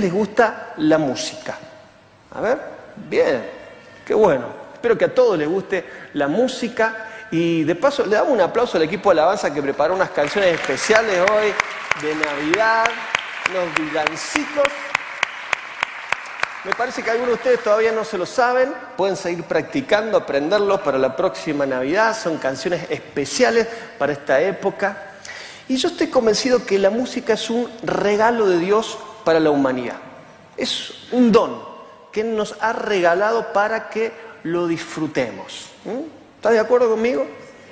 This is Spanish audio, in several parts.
les gusta la música? A ver, bien, qué bueno. Espero que a todos les guste la música. Y de paso, le damos un aplauso al equipo de alabanza que preparó unas canciones especiales hoy de Navidad, unos villancicos. Me parece que algunos de ustedes todavía no se lo saben, pueden seguir practicando, aprenderlos para la próxima Navidad, son canciones especiales para esta época. Y yo estoy convencido que la música es un regalo de Dios para la humanidad. Es un don que nos ha regalado para que lo disfrutemos. ¿Estás de acuerdo conmigo?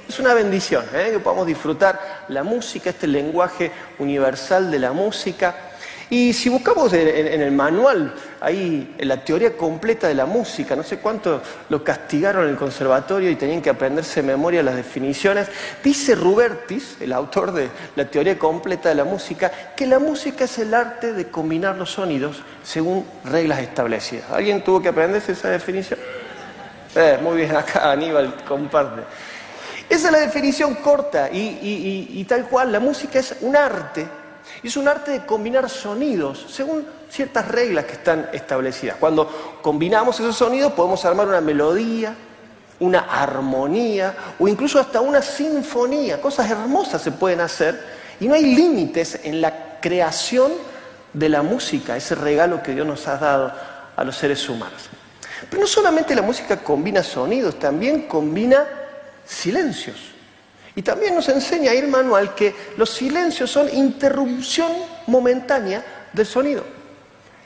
Es una bendición ¿eh? que podamos disfrutar la música, este lenguaje universal de la música. Y si buscamos en, el manual, ahí la teoría completa de la música, no sé cuánto lo castigaron en el conservatorio y tenían que aprenderse de memoria las definiciones, dice Rubertis, el autor de la teoría completa de la música, que la música es el arte de combinar los sonidos según reglas establecidas. ¿Alguien tuvo que aprenderse esa definición? Eh, muy bien, acá Aníbal comparte. Esa es la definición corta y tal cual, la música es un arte es un arte de combinar sonidos según ciertas reglas que están establecidas. Cuando combinamos esos sonidos podemos armar una melodía, una armonía o incluso hasta una sinfonía. Cosas hermosas se pueden hacer y no hay límites en la creación de la música, ese regalo que Dios nos ha dado a los seres humanos. Pero no solamente la música combina sonidos, también combina silencios. Y también nos enseña ir manual que los silencios son interrupción momentánea del sonido.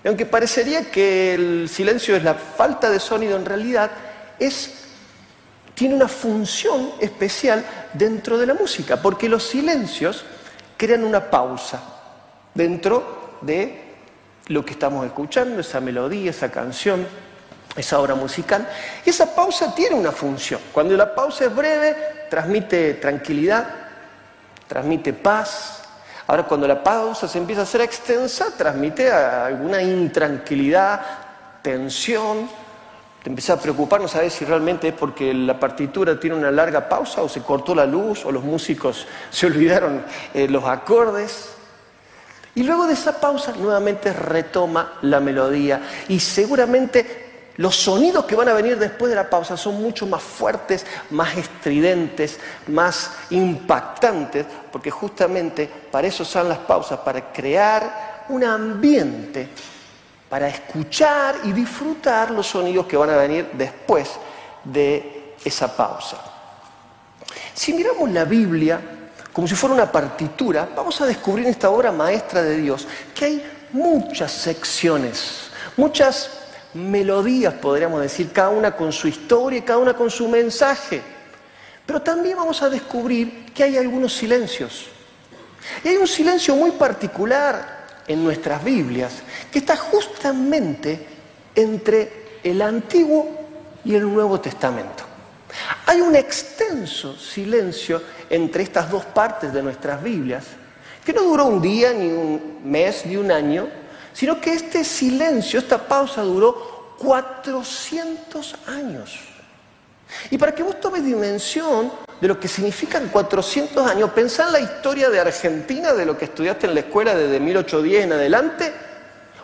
Y aunque parecería que el silencio es la falta de sonido, en realidad es, tiene una función especial dentro de la música, porque los silencios crean una pausa dentro de lo que estamos escuchando, esa melodía, esa canción esa obra musical. Y esa pausa tiene una función. Cuando la pausa es breve, transmite tranquilidad, transmite paz. Ahora, cuando la pausa se empieza a hacer extensa, transmite alguna intranquilidad, tensión. Te empieza a preocupar, no sabes si realmente es porque la partitura tiene una larga pausa o se cortó la luz o los músicos se olvidaron eh, los acordes. Y luego de esa pausa nuevamente retoma la melodía y seguramente los sonidos que van a venir después de la pausa son mucho más fuertes, más estridentes, más impactantes, porque justamente para eso son las pausas, para crear un ambiente, para escuchar y disfrutar los sonidos que van a venir después de esa pausa. Si miramos la Biblia como si fuera una partitura, vamos a descubrir en esta obra maestra de Dios que hay muchas secciones, muchas melodías, podríamos decir, cada una con su historia y cada una con su mensaje. Pero también vamos a descubrir que hay algunos silencios. Y hay un silencio muy particular en nuestras Biblias, que está justamente entre el Antiguo y el Nuevo Testamento. Hay un extenso silencio entre estas dos partes de nuestras Biblias, que no duró un día, ni un mes, ni un año, sino que este silencio, esta pausa duró 400 años. Y para que vos tomes dimensión de lo que significan 400 años, pensá en la historia de Argentina, de lo que estudiaste en la escuela desde 1810 en adelante,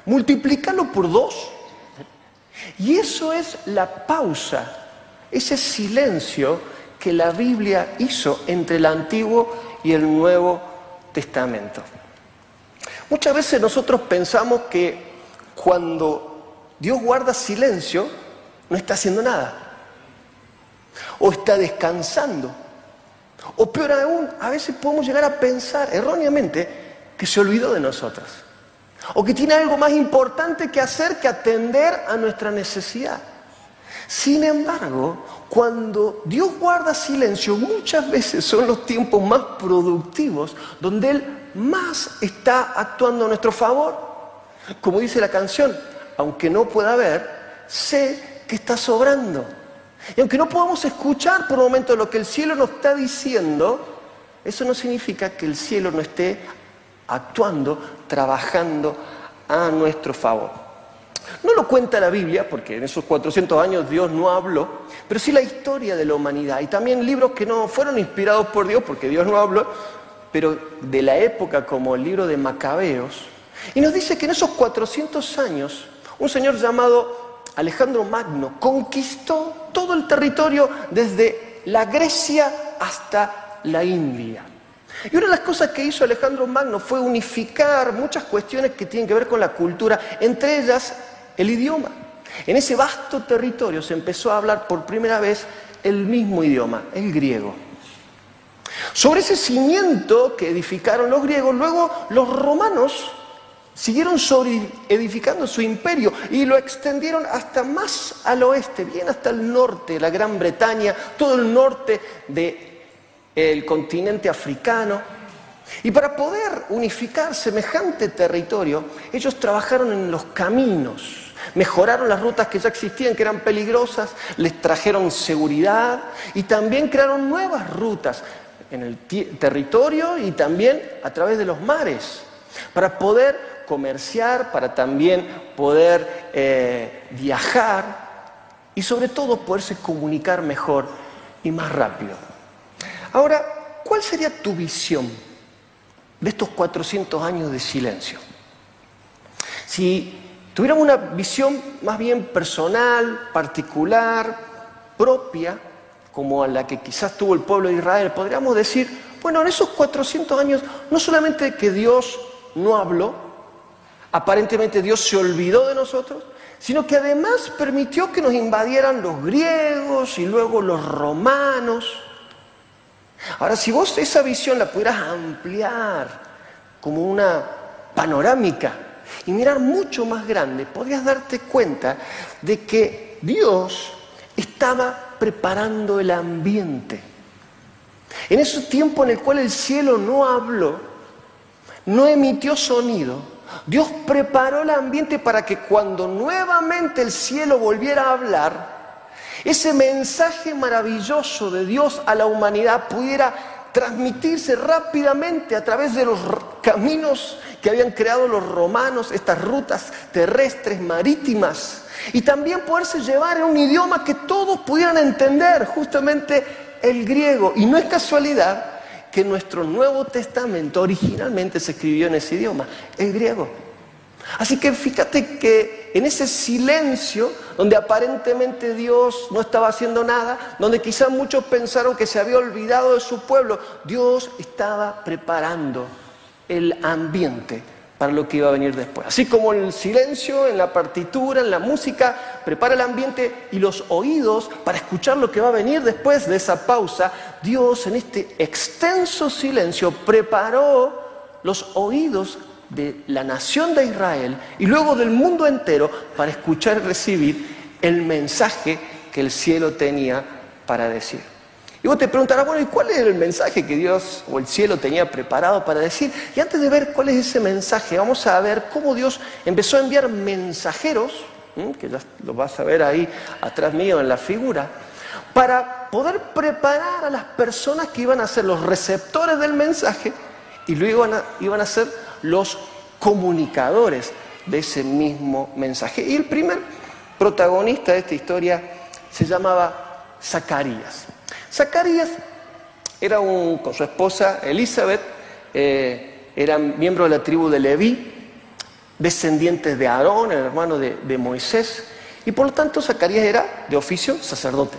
multiplícalo por dos. Y eso es la pausa, ese silencio que la Biblia hizo entre el Antiguo y el Nuevo Testamento. Muchas veces nosotros pensamos que cuando Dios guarda silencio, no está haciendo nada. O está descansando. O peor aún, a veces podemos llegar a pensar erróneamente que se olvidó de nosotras. O que tiene algo más importante que hacer que atender a nuestra necesidad. Sin embargo, cuando Dios guarda silencio, muchas veces son los tiempos más productivos donde Él más está actuando a nuestro favor. Como dice la canción, aunque no pueda ver, sé que está sobrando. Y aunque no podamos escuchar por un momento lo que el cielo nos está diciendo, eso no significa que el cielo no esté actuando, trabajando a nuestro favor. No lo cuenta la Biblia, porque en esos 400 años Dios no habló, pero sí la historia de la humanidad y también libros que no fueron inspirados por Dios, porque Dios no habló, pero de la época como el libro de Macabeos, Y nos dice que en esos 400 años, un señor llamado Alejandro Magno conquistó todo el territorio desde la Grecia hasta la India. Y una de las cosas que hizo Alejandro Magno fue unificar muchas cuestiones que tienen que ver con la cultura, entre ellas el idioma. En ese vasto territorio se empezó a hablar por primera vez el mismo idioma, el griego. Sobre ese cimiento que edificaron los griegos, luego los romanos siguieron edificando su imperio y lo extendieron hasta más al oeste, bien hasta el norte, la Gran Bretaña, todo el norte del continente africano. Y para poder unificar semejante territorio, ellos trabajaron en los caminos, mejoraron las rutas que ya existían, que eran peligrosas, les trajeron seguridad y también crearon nuevas rutas en el territorio y también a través de los mares, para poder comerciar, para también poder eh, viajar y sobre todo poderse comunicar mejor y más rápido. Ahora, ¿cuál sería tu visión de estos 400 años de silencio? Si tuviéramos una visión más bien personal, particular, propia, como a la que quizás tuvo el pueblo de Israel, podríamos decir, bueno, en esos 400 años no solamente que Dios no habló, aparentemente Dios se olvidó de nosotros, sino que además permitió que nos invadieran los griegos y luego los romanos. Ahora, si vos esa visión la pudieras ampliar como una panorámica, y mirar mucho más grande, podrías darte cuenta de que Dios estaba preparando el ambiente. En ese tiempo en el cual el cielo no habló, no emitió sonido, Dios preparó el ambiente para que cuando nuevamente el cielo volviera a hablar, ese mensaje maravilloso de Dios a la humanidad pudiera transmitirse rápidamente a través de los caminos que habían creado los romanos, estas rutas terrestres, marítimas, y también poderse llevar en un idioma que todos pudieran entender, justamente el griego. Y no es casualidad que nuestro Nuevo Testamento originalmente se escribió en ese idioma, el griego. Así que fíjate que en ese silencio, donde aparentemente Dios no estaba haciendo nada, donde quizás muchos pensaron que se había olvidado de su pueblo, Dios estaba preparando el ambiente para lo que iba a venir después. Así como el silencio en la partitura, en la música, prepara el ambiente y los oídos para escuchar lo que va a venir después de esa pausa, Dios en este extenso silencio preparó los oídos de la nación de Israel y luego del mundo entero para escuchar y recibir el mensaje que el cielo tenía para decir. Y vos te preguntarás, bueno, ¿y cuál es el mensaje que Dios o el cielo tenía preparado para decir? Y antes de ver cuál es ese mensaje, vamos a ver cómo Dios empezó a enviar mensajeros, que ya lo vas a ver ahí atrás mío en la figura, para poder preparar a las personas que iban a ser los receptores del mensaje y luego iban a, iban a ser los comunicadores de ese mismo mensaje. Y el primer protagonista de esta historia se llamaba Zacarías. Zacarías era un, con su esposa Elizabeth, eh, eran miembro de la tribu de Leví, descendientes de Aarón, el hermano de, de Moisés, y por lo tanto Zacarías era de oficio sacerdote.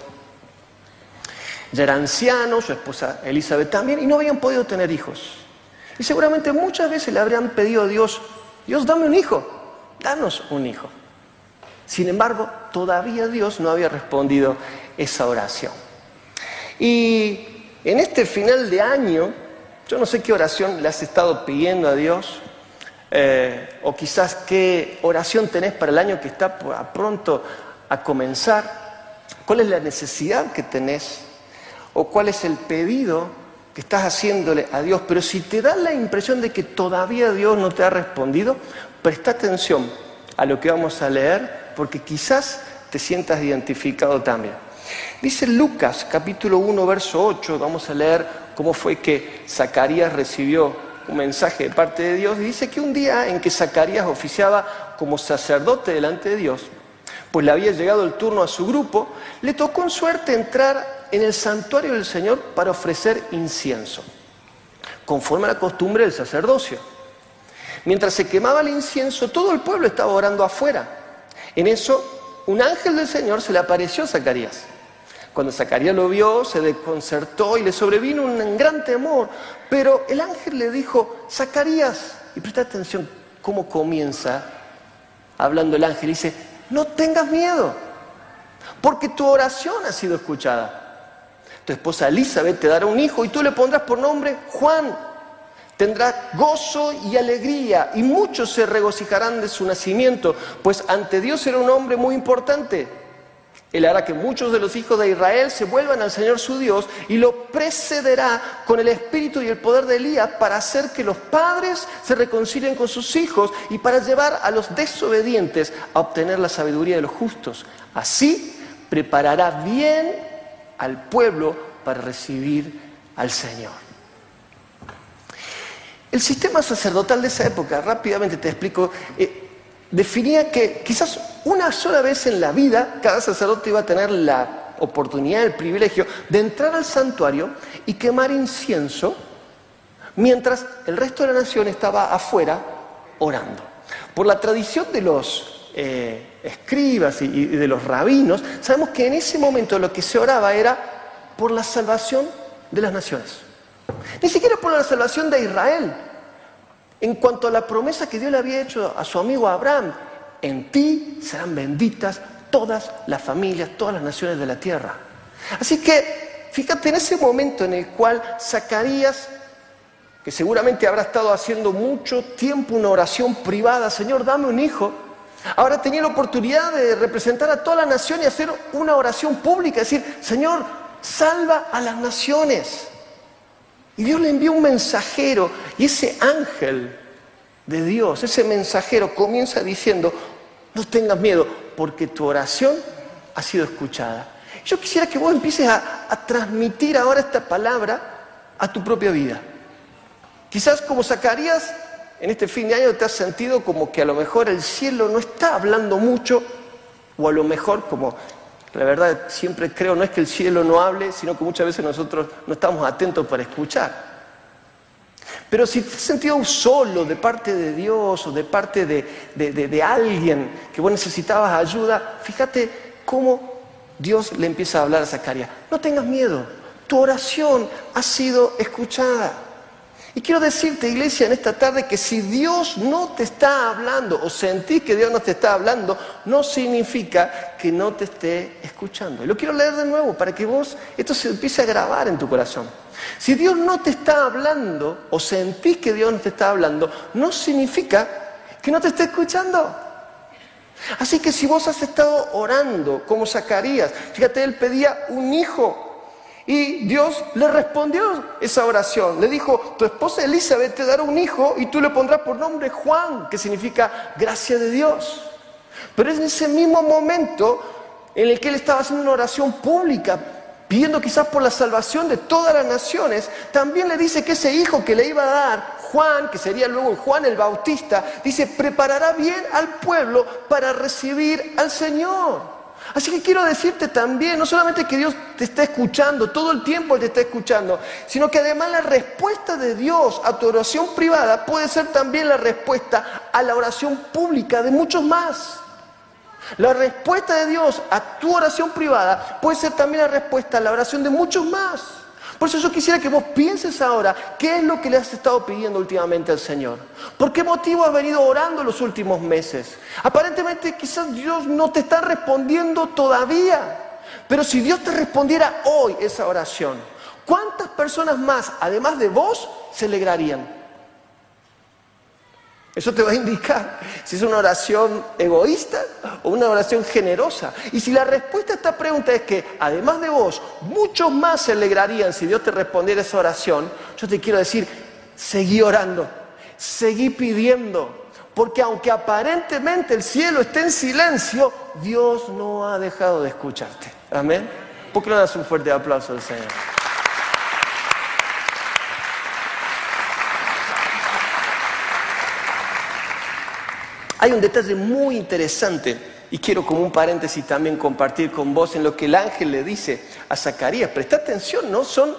Ya era anciano, su esposa Elizabeth también, y no habían podido tener hijos. Y seguramente muchas veces le habrían pedido a Dios, Dios dame un hijo, danos un hijo. Sin embargo, todavía Dios no había respondido esa oración. Y en este final de año, yo no sé qué oración le has estado pidiendo a Dios, eh, o quizás qué oración tenés para el año que está pronto a comenzar, cuál es la necesidad que tenés, o cuál es el pedido que estás haciéndole a Dios, pero si te da la impresión de que todavía Dios no te ha respondido, presta atención a lo que vamos a leer, porque quizás te sientas identificado también. Dice Lucas capítulo 1, verso 8, vamos a leer cómo fue que Zacarías recibió un mensaje de parte de Dios. dice que un día en que Zacarías oficiaba como sacerdote delante de Dios, pues le había llegado el turno a su grupo, le tocó en suerte entrar en el santuario del Señor para ofrecer incienso, conforme a la costumbre del sacerdocio. Mientras se quemaba el incienso, todo el pueblo estaba orando afuera. En eso, un ángel del Señor se le apareció a Zacarías. Cuando Zacarías lo vio, se desconcertó y le sobrevino un gran temor. Pero el ángel le dijo, Zacarías, y presta atención cómo comienza hablando el ángel, dice, no tengas miedo, porque tu oración ha sido escuchada. Tu esposa Elizabeth te dará un hijo y tú le pondrás por nombre Juan. Tendrá gozo y alegría y muchos se regocijarán de su nacimiento, pues ante Dios era un hombre muy importante. Él hará que muchos de los hijos de Israel se vuelvan al Señor su Dios y lo precederá con el espíritu y el poder de Elías para hacer que los padres se reconcilien con sus hijos y para llevar a los desobedientes a obtener la sabiduría de los justos. Así preparará bien al pueblo para recibir al Señor. El sistema sacerdotal de esa época, rápidamente te explico, eh, definía que quizás una sola vez en la vida cada sacerdote iba a tener la oportunidad, el privilegio de entrar al santuario y quemar incienso mientras el resto de la nación estaba afuera orando. Por la tradición de los eh, escribas y de los rabinos, sabemos que en ese momento lo que se oraba era por la salvación de las naciones. Ni siquiera por la salvación de Israel, en cuanto a la promesa que Dios le había hecho a su amigo Abraham, en ti serán benditas todas las familias, todas las naciones de la tierra. Así que, fíjate en ese momento en el cual Zacarías, que seguramente habrá estado haciendo mucho tiempo una oración privada, Señor, dame un hijo, ahora tenía la oportunidad de representar a toda la nación y hacer una oración pública, decir, Señor, salva a las naciones. Y Dios le envió un mensajero y ese ángel de Dios, ese mensajero comienza diciendo, no tengas miedo porque tu oración ha sido escuchada. Yo quisiera que vos empieces a, a transmitir ahora esta palabra a tu propia vida. Quizás como Zacarías, en este fin de año te has sentido como que a lo mejor el cielo no está hablando mucho, o a lo mejor como la verdad, siempre creo, no es que el cielo no hable, sino que muchas veces nosotros no estamos atentos para escuchar. Pero si te has sentido solo de parte de Dios o de parte de, alguien que vos necesitabas ayuda, fíjate cómo Dios le empieza a hablar a Zacarías. No tengas miedo, tu oración ha sido escuchada. Y quiero decirte, iglesia, en esta tarde que si Dios no te está hablando o sentís que Dios no te está hablando, no significa que no te esté escuchando. Y lo quiero leer de nuevo para que vos esto se empiece a grabar en tu corazón. Si Dios no te está hablando o sentís que Dios no te está hablando, no significa que no te esté escuchando. Así que si vos has estado orando como Zacarías, fíjate, él pedía un hijo y Dios le respondió esa oración. Le dijo, tu esposa Elizabeth te dará un hijo y tú le pondrás por nombre Juan, que significa gracia de Dios. Pero en ese mismo momento en el que él estaba haciendo una oración pública, pidiendo quizás por la salvación de todas las naciones, también le dice que ese hijo que le iba a dar, Juan, que sería luego Juan el Bautista, dice, preparará bien al pueblo para recibir al Señor. Así que quiero decirte también, no solamente que Dios te está escuchando, todo el tiempo te está escuchando, sino que además la respuesta de Dios a tu oración privada puede ser también la respuesta a la oración pública de muchos más. La respuesta de Dios a tu oración privada puede ser también la respuesta a la oración de muchos más. Por eso yo quisiera que vos pienses ahora qué es lo que le has estado pidiendo últimamente al Señor. ¿Por qué motivo has venido orando los últimos meses? Aparentemente quizás Dios no te está respondiendo todavía. Pero si Dios te respondiera hoy esa oración, ¿cuántas personas más, además de vos, se alegrarían? Eso te va a indicar si es una oración egoísta o una oración generosa. Y si la respuesta a esta pregunta es que, además de vos, muchos más se alegrarían si Dios te respondiera esa oración, yo te quiero decir, seguí orando, seguí pidiendo, porque aunque aparentemente el cielo esté en silencio, Dios no ha dejado de escucharte. Amén. ¿Por qué no das un fuerte aplauso al Señor? Hay un detalle muy interesante y quiero como un paréntesis también compartir con vos en lo que el ángel le dice a Zacarías. Presta atención, ¿no? Son,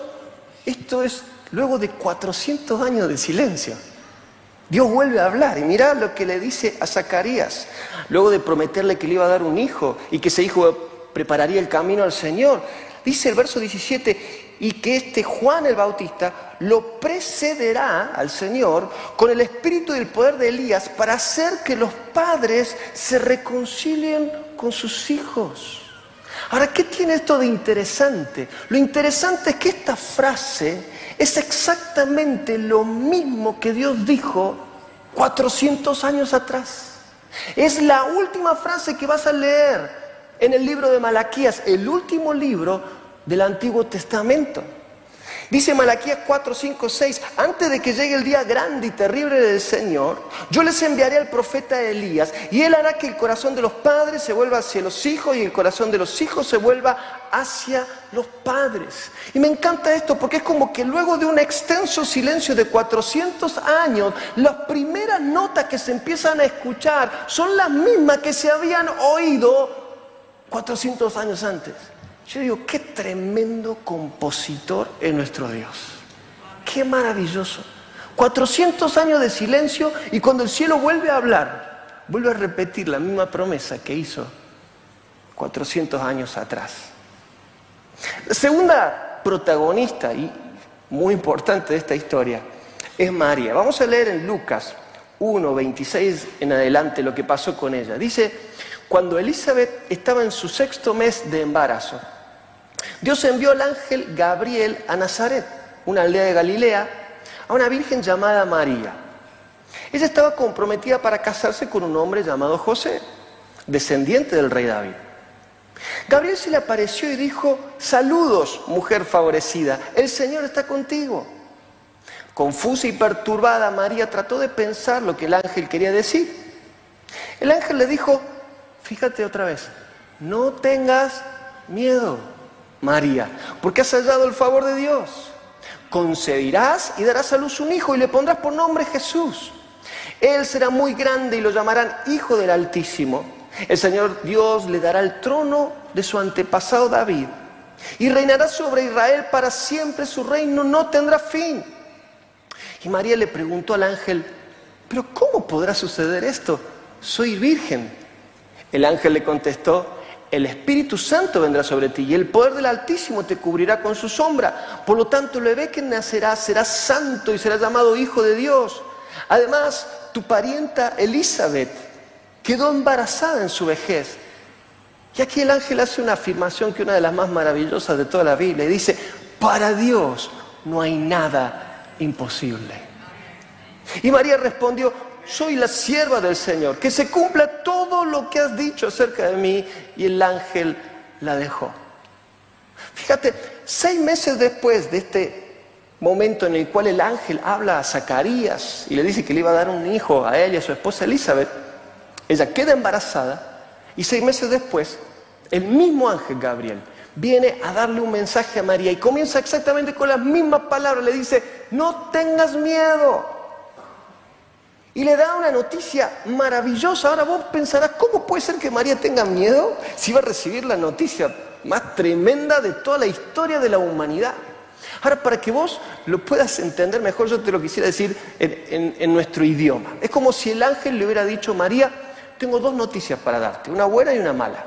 esto es luego de 400 años de silencio. Dios vuelve a hablar y mirá lo que le dice a Zacarías, luego de prometerle que le iba a dar un hijo y que ese hijo prepararía el camino al Señor. Dice el verso 17, y que este Juan el Bautista lo precederá al Señor con el espíritu y el poder de Elías para hacer que los padres se reconcilien con sus hijos. Ahora, ¿qué tiene esto de interesante? Lo interesante es que esta frase es exactamente lo mismo que Dios dijo 400 años atrás. Es la última frase que vas a leer en el libro de Malaquías, el último libro del Antiguo Testamento. Dice Malaquías 4, 5, 6, antes de que llegue el día grande y terrible del Señor, yo les enviaré al profeta Elías y él hará que el corazón de los padres se vuelva hacia los hijos y el corazón de los hijos se vuelva hacia los padres. Y me encanta esto porque es como que luego de un extenso silencio de 400 años, las primeras notas que se empiezan a escuchar son las mismas que se habían oído 400 años antes. Yo digo, qué tremendo compositor es nuestro Dios. Qué maravilloso. 400 años de silencio y cuando el cielo vuelve a hablar, vuelve a repetir la misma promesa que hizo 400 años atrás. La segunda protagonista y muy importante de esta historia es María. Vamos a leer en Lucas 1, 26 en adelante lo que pasó con ella. Dice, cuando Elizabeth estaba en su sexto mes de embarazo, Dios envió al ángel Gabriel a Nazaret, una aldea de Galilea, a una virgen llamada María. Ella estaba comprometida para casarse con un hombre llamado José, descendiente del rey David. Gabriel se le apareció y dijo, saludos, mujer favorecida, el Señor está contigo. Confusa y perturbada, María trató de pensar lo que el ángel quería decir. El ángel le dijo, fíjate otra vez, no tengas miedo. María, porque has hallado el favor de Dios. Concebirás y darás a luz un hijo y le pondrás por nombre Jesús. Él será muy grande y lo llamarán Hijo del Altísimo. El Señor Dios le dará el trono de su antepasado David y reinará sobre Israel para siempre. Su reino no tendrá fin. Y María le preguntó al ángel, pero ¿cómo podrá suceder esto? Soy virgen. El ángel le contestó, el Espíritu Santo vendrá sobre ti y el poder del Altísimo te cubrirá con su sombra. Por lo tanto, el bebé que nacerá será santo y será llamado Hijo de Dios. Además, tu parienta Elizabeth quedó embarazada en su vejez. Y aquí el ángel hace una afirmación que es una de las más maravillosas de toda la Biblia. Y dice, para Dios no hay nada imposible. Y María respondió, soy la sierva del Señor, que se cumpla todo lo que has dicho acerca de mí. Y el ángel la dejó. Fíjate, seis meses después de este momento en el cual el ángel habla a Zacarías y le dice que le iba a dar un hijo a él y a su esposa Elizabeth, ella queda embarazada y seis meses después el mismo ángel Gabriel viene a darle un mensaje a María y comienza exactamente con las mismas palabras, le dice, no tengas miedo, y le da una noticia maravillosa. Ahora vos pensarás, ¿cómo puede ser que María tenga miedo si va a recibir la noticia más tremenda de toda la historia de la humanidad? Ahora, para que vos lo puedas entender mejor, yo te lo quisiera decir en, en nuestro idioma. Es como si el ángel le hubiera dicho, María, tengo dos noticias para darte, una buena y una mala.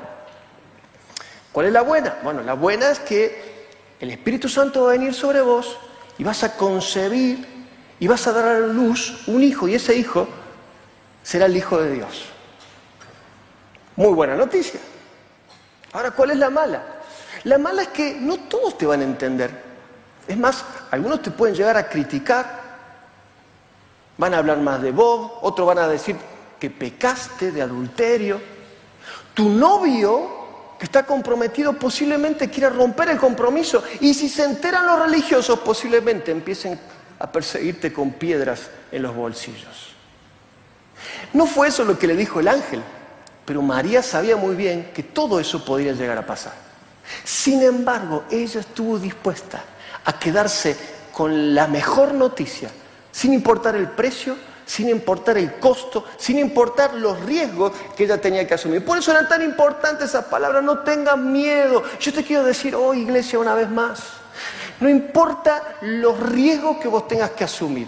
¿Cuál es la buena? Bueno, la buena es que el Espíritu Santo va a venir sobre vos y vas a concebir y vas a dar a luz un hijo y ese hijo será el Hijo de Dios. Muy buena noticia. Ahora, ¿cuál es la mala? La mala es que no todos te van a entender. Es más, algunos te pueden llegar a criticar, van a hablar más de vos, otros van a decir que pecaste de adulterio. Tu novio que está comprometido posiblemente quiera romper el compromiso y si se enteran los religiosos posiblemente empiecen a perseguirte con piedras en los bolsillos. No fue eso lo que le dijo el ángel, pero María sabía muy bien que todo eso podría llegar a pasar. Sin embargo, ella estuvo dispuesta a quedarse con la mejor noticia, sin importar el precio, sin importar el costo, sin importar los riesgos que ella tenía que asumir. Por eso eran tan importantes esas palabras, no tengas miedo. Yo te quiero decir hoy, iglesia, una vez más, no importa los riesgos que vos tengas que asumir.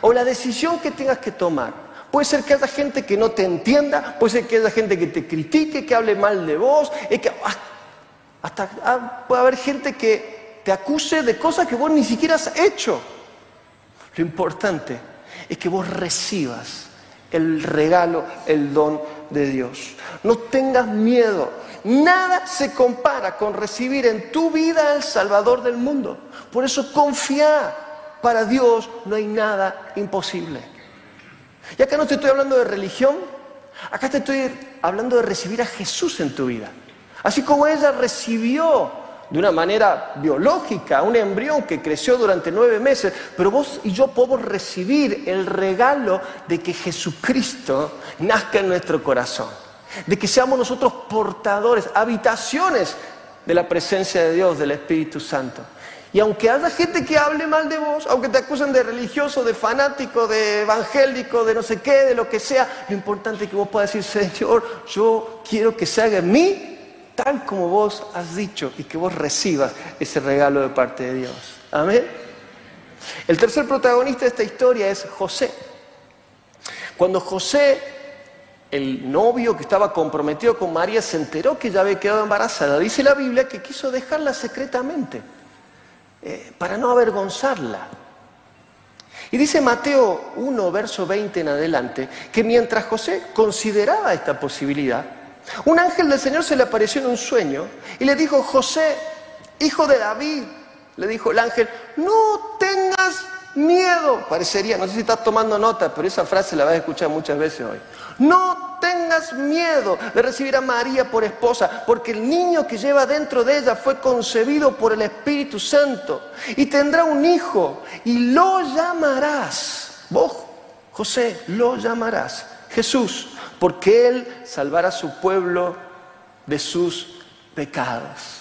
o la decisión que tengas que tomar. Puede ser que haya gente que no te entienda, puede ser que haya gente que te critique, que hable mal de vos, que hasta puede haber gente que te acuse de cosas que vos ni siquiera has hecho. Lo importante es que vos recibas el regalo, el don de Dios. No tengas miedo. Nada se compara con recibir en tu vida al Salvador del mundo. Por eso confía. Para Dios no hay nada imposible. Y acá no te estoy hablando de religión, acá te estoy hablando de recibir a Jesús en tu vida. Así como ella recibió de una manera biológica, un embrión que creció durante nueve meses, pero vos y yo podemos recibir el regalo de que Jesucristo nazca en nuestro corazón, de que seamos nosotros portadores, habitaciones de la presencia de Dios, del Espíritu Santo. Y aunque haya gente que hable mal de vos, aunque te acusen de religioso, de fanático, de evangélico, de no sé qué, de lo que sea, lo importante es que vos puedas decir, Señor, yo quiero que se haga en mí tal como vos has dicho y que vos recibas ese regalo de parte de Dios. Amén. El tercer protagonista de esta historia es José. Cuando José, el novio que estaba comprometido con María, se enteró que ya había quedado embarazada, dice la Biblia que quiso dejarla secretamente eh, para no avergonzarla. Y dice Mateo 1, verso 20 en adelante, que mientras José consideraba esta posibilidad, un ángel del Señor se le apareció en un sueño y le dijo, José, hijo de David, le dijo el ángel, no tengas miedo. Parecería, no sé si estás tomando nota, pero esa frase la vas a escuchar muchas veces hoy. No tengas miedo de recibir a María por esposa, porque el niño que lleva dentro de ella fue concebido por el Espíritu Santo y tendrá un hijo y lo llamarás. Vos, José, lo llamarás Jesús porque Él salvará a su pueblo de sus pecados.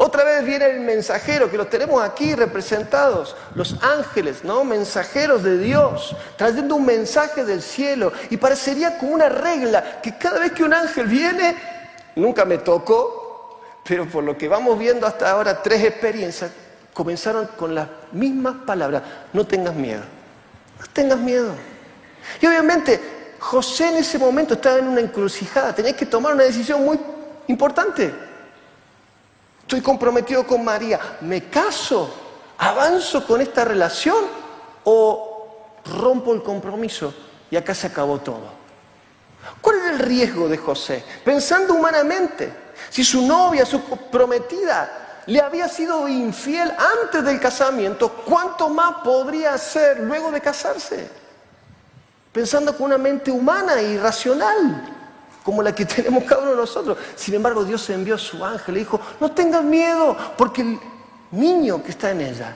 Otra vez viene el mensajero, que los tenemos aquí representados, los ángeles, ¿no? Mensajeros de Dios, trayendo un mensaje del cielo. Y parecería como una regla, que cada vez que un ángel viene, nunca me tocó, pero por lo que vamos viendo hasta ahora, tres experiencias, comenzaron con las mismas palabras, no tengas miedo, no tengas miedo. Y obviamente José en ese momento estaba en una encrucijada, tenía que tomar una decisión muy importante. Estoy comprometido con María, ¿me caso? ¿Avanzo con esta relación? ¿O rompo el compromiso y acá se acabó todo? ¿Cuál era el riesgo de José? Pensando humanamente, si su novia, su prometida, le había sido infiel antes del casamiento, ¿cuánto más podría hacer luego de casarse? pensando con una mente humana y racional, como la que tenemos cada uno de nosotros. Sin embargo, Dios envió a su ángel y dijo, no tengas miedo, porque el niño que está en ella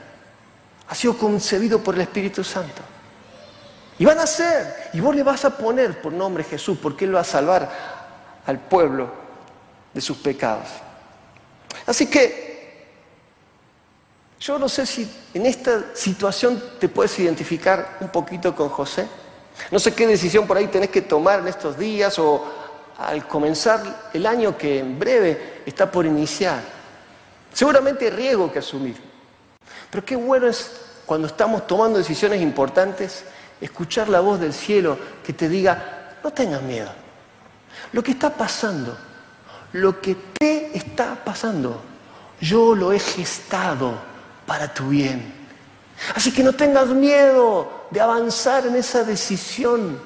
ha sido concebido por el Espíritu Santo. Y van a ser, y vos le vas a poner por nombre Jesús, porque Él va a salvar al pueblo de sus pecados. Así que yo no sé si en esta situación te puedes identificar un poquito con José. No sé qué decisión por ahí tenés que tomar en estos días o al comenzar el año que en breve está por iniciar. Seguramente hay riesgo que asumir. Pero qué bueno es cuando estamos tomando decisiones importantes, escuchar la voz del cielo que te diga, no tengas miedo. Lo que está pasando, lo que te está pasando, yo lo he gestado para tu bien. Así que no tengas miedo de avanzar en esa decisión,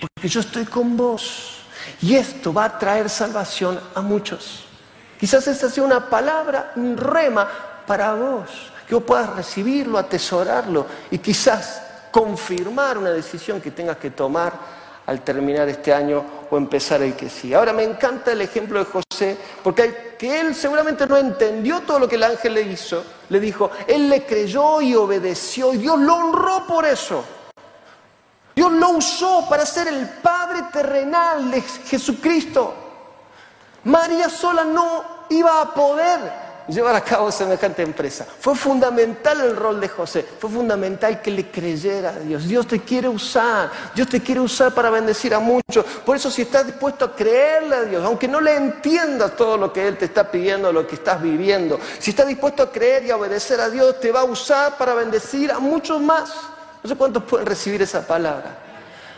porque yo estoy con vos. Y esto va a traer salvación a muchos. Quizás esta sea una palabra, un rema para vos, que vos puedas recibirlo, atesorarlo y quizás confirmar una decisión que tengas que tomar al terminar este año o empezar el que sigue. Ahora me encanta el ejemplo de José, porque que él seguramente no entendió todo lo que el ángel le hizo, le dijo, él le creyó y obedeció, y Dios lo honró por eso. Dios lo usó para ser el Padre terrenal de Jesucristo. María sola no iba a poder llevar a cabo semejante empresa. Fue fundamental el rol de José, fue fundamental que le creyera a Dios. Dios te quiere usar, Dios te quiere usar para bendecir a muchos. Por eso si estás dispuesto a creerle a Dios, aunque no le entiendas todo lo que Él te está pidiendo, lo que estás viviendo, si estás dispuesto a creer y a obedecer a Dios, te va a usar para bendecir a muchos más. No sé cuántos pueden recibir esa palabra.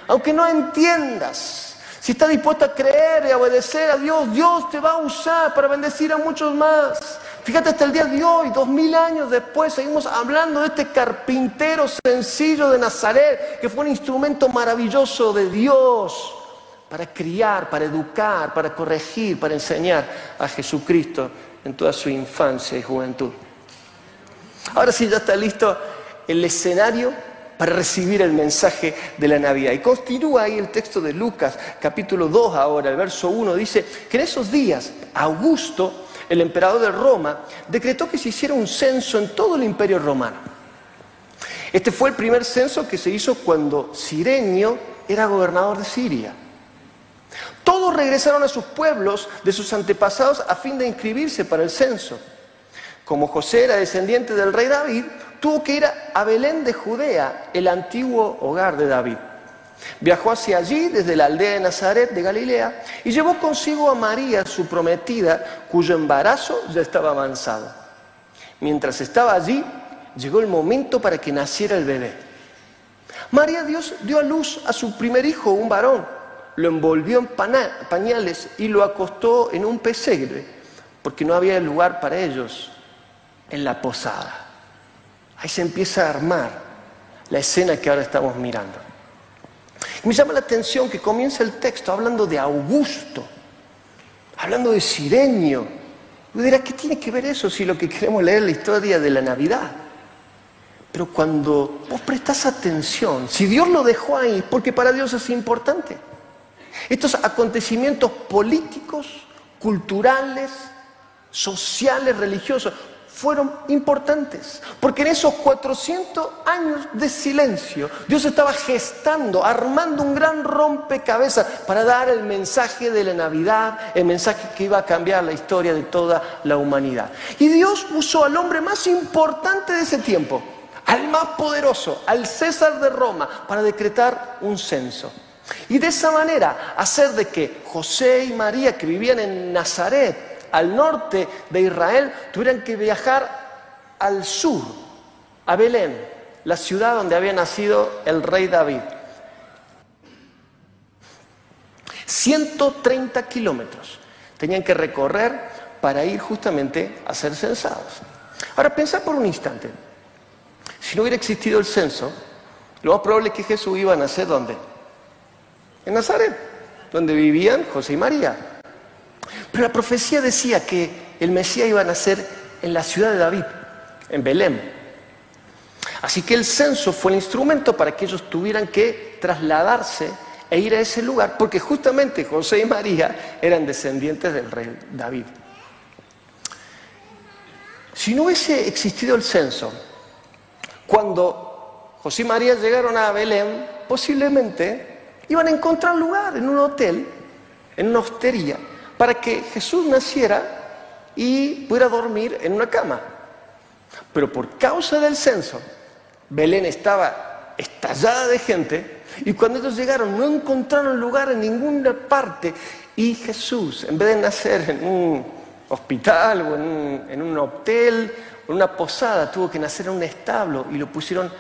Aunque no entiendas, si estás dispuesto a creer y a obedecer a Dios, Dios te va a usar para bendecir a muchos más. Fíjate hasta el día de hoy, dos mil años después, seguimos hablando de este carpintero sencillo de Nazaret, que fue un instrumento maravilloso de Dios para criar, para educar, para corregir, para enseñar a Jesucristo en toda su infancia y juventud. Ahora sí, ya está listo el escenario para recibir el mensaje de la Navidad. Y continúa ahí el texto de Lucas, capítulo 2 ahora, el verso 1, dice que en esos días Augusto, el emperador de Roma, decretó que se hiciera un censo en todo el imperio romano. Este fue el primer censo que se hizo cuando Sirenio era gobernador de Siria. Todos regresaron a sus pueblos de sus antepasados a fin de inscribirse para el censo. Como José era descendiente del rey David, tuvo que ir a Belén de Judea, el antiguo hogar de David. Viajó hacia allí desde la aldea de Nazaret de Galilea y llevó consigo a María, su prometida, cuyo embarazo ya estaba avanzado. Mientras estaba allí, llegó el momento para que naciera el bebé. María Dios dio a luz a su primer hijo, un varón, lo envolvió en pañales y lo acostó en un pesebre, porque no había lugar para ellos en la posada. Ahí se empieza a armar la escena que ahora estamos mirando. me llama la atención que comienza el texto hablando de Augusto, hablando de Sirenio. Y dirá, ¿qué tiene que ver eso si lo que queremos leer es la historia de la Navidad? Pero cuando vos prestás atención, si Dios lo dejó ahí, porque para Dios es importante. Estos acontecimientos políticos, culturales, sociales, religiosos, fueron importantes, porque en esos 400 años de silencio Dios estaba gestando, armando un gran rompecabezas para dar el mensaje de la Navidad, el mensaje que iba a cambiar la historia de toda la humanidad. Y Dios usó al hombre más importante de ese tiempo, al más poderoso, al César de Roma, para decretar un censo. Y de esa manera hacer de que José y María, que vivían en Nazaret, al norte de Israel, tuvieran que viajar al sur, a Belén, la ciudad donde había nacido el rey David. 130 kilómetros tenían que recorrer para ir justamente a ser censados. Ahora, pensad por un instante, si no hubiera existido el censo, lo más probable es que Jesús iba a nacer ¿dónde? En Nazaret, donde vivían José y María. Pero la profecía decía que el Mesías iba a nacer en la ciudad de David, en Belén. Así que el censo fue el instrumento para que ellos tuvieran que trasladarse e ir a ese lugar, porque justamente José y María eran descendientes del rey David. Si no hubiese existido el censo, cuando José y María llegaron a Belén, posiblemente iban a encontrar lugar en un hotel, en una hostería, para que Jesús naciera y pudiera dormir en una cama. Pero por causa del censo, Belén estaba estallada de gente y cuando ellos llegaron no encontraron lugar en ninguna parte y Jesús, en vez de nacer en un hospital o en un, hotel o en una posada, tuvo que nacer en un establo y lo pusieron,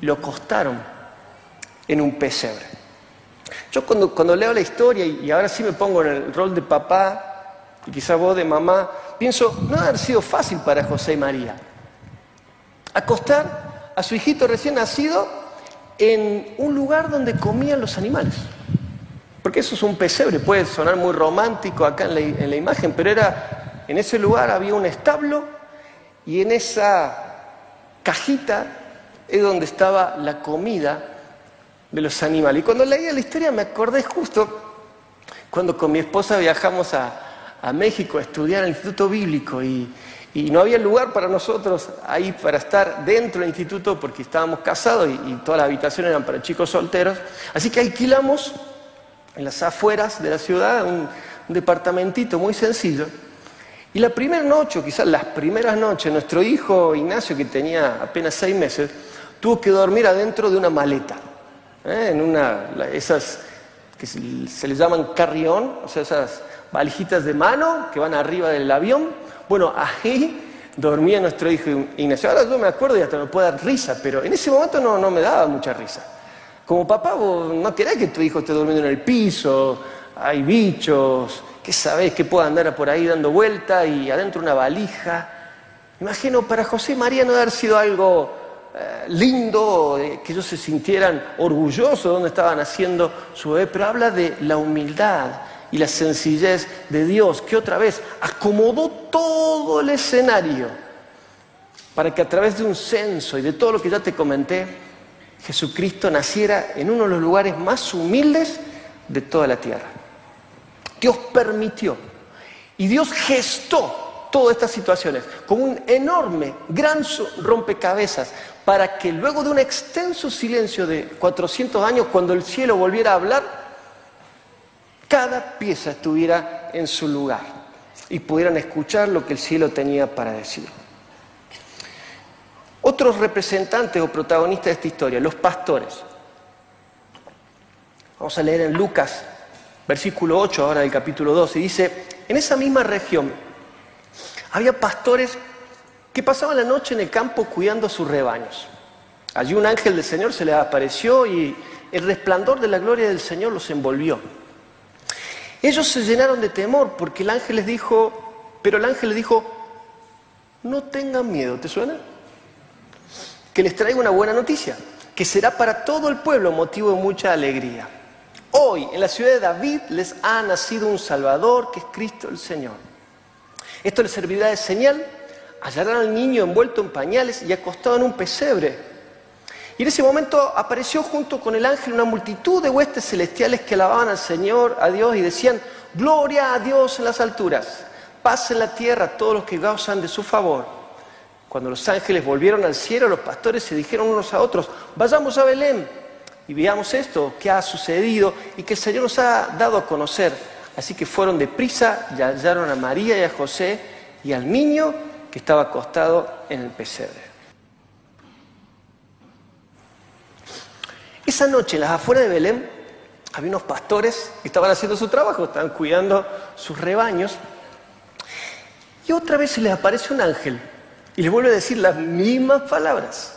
lo acostaron en un pesebre. Yo cuando, leo la historia, y, ahora sí me pongo en el rol de papá, y quizá vos de mamá, pienso, no ha sido fácil para José y María. Acostar a su hijito recién nacido en un lugar donde comían los animales. Porque eso es un pesebre, puede sonar muy romántico acá en la, en la imagen, pero era, en ese lugar había un establo y en esa cajita es donde estaba la comida de los animales. Y cuando leía la historia me acordé justo cuando con mi esposa viajamos a, México a estudiar el Instituto Bíblico y, no había lugar para nosotros ahí para estar dentro del instituto porque estábamos casados y, todas las habitaciones eran para chicos solteros. Así que alquilamos en las afueras de la ciudad un, un departamentito muy sencillo. Y la primera noche, o quizás las primeras noches, nuestro hijo Ignacio, que tenía apenas seis meses, tuvo que dormir adentro de una maleta. ¿Eh? en una, esas que se, le llaman carrión, o sea, esas valijitas de mano que van arriba del avión. Bueno, ahí dormía nuestro hijo Ignacio. Ahora yo me acuerdo y hasta me puede dar risa, pero en ese momento no, no me daba mucha risa. Como papá, vos no querés que tu hijo esté durmiendo en el piso, hay bichos, ¿qué sabés? Que pueda andar por ahí dando vuelta y adentro una valija. Imagino para José María no haber sido algo eh, lindo, eh, que ellos se sintieran orgullosos de donde estaban haciendo su bebé, pero habla de la humildad y la sencillez de Dios, que otra vez acomodó todo el escenario para que a través de un censo y de todo lo que ya te comenté, Jesucristo naciera en uno de los lugares más humildes de toda la tierra. Dios permitió y Dios gestó todas estas situaciones con un enorme, gran rompecabezas para que luego de un extenso silencio de 400 años, cuando el cielo volviera a hablar, cada pieza estuviera en su lugar y pudieran escuchar lo que el cielo tenía para decir. Otros representantes o protagonistas de esta historia, los pastores. Vamos a leer en Lucas, versículo 8 ahora del capítulo 12, y dice, en esa misma región había pastores que pasaban la noche en el campo cuidando sus rebaños. Allí un ángel del Señor se les apareció y el resplandor de la gloria del Señor los envolvió. Ellos se llenaron de temor porque el ángel les dijo, pero el ángel les dijo, no tengan miedo, ¿te suena? Que les traigo una buena noticia, que será para todo el pueblo motivo de mucha alegría. Hoy en la ciudad de David les ha nacido un Salvador que es Cristo el Señor. Esto les servirá de señal, hallarán al niño envuelto en pañales y acostado en un pesebre. Y en ese momento apareció junto con el ángel una multitud de huestes celestiales que alababan al Señor, a Dios, y decían, Gloria a Dios en las alturas, paz en la tierra a todos los que gozan de su favor. Cuando los ángeles volvieron al cielo, los pastores se dijeron unos a otros, vayamos a Belén y veamos esto, qué ha sucedido y que el Señor nos ha dado a conocer. Así que fueron deprisa y hallaron a María y a José y al niño que estaba acostado en el pesebre. Esa noche, en las afueras de Belén, había unos pastores que estaban haciendo su trabajo, estaban cuidando sus rebaños. Y otra vez se les aparece un ángel y les vuelve a decir las mismas palabras.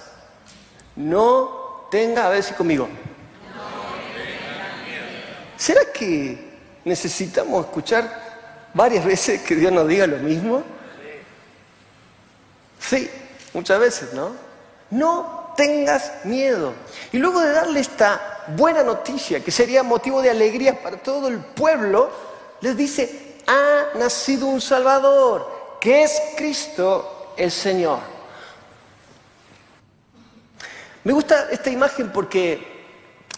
No tenga, a ver conmigo. ¿Será que necesitamos escuchar varias veces que Dios nos diga lo mismo? Sí, muchas veces, ¿no? No tengas miedo. Y luego de darle esta buena noticia, que sería motivo de alegría para todo el pueblo, les dice, ha nacido un Salvador, que es Cristo el Señor. Me gusta esta imagen porque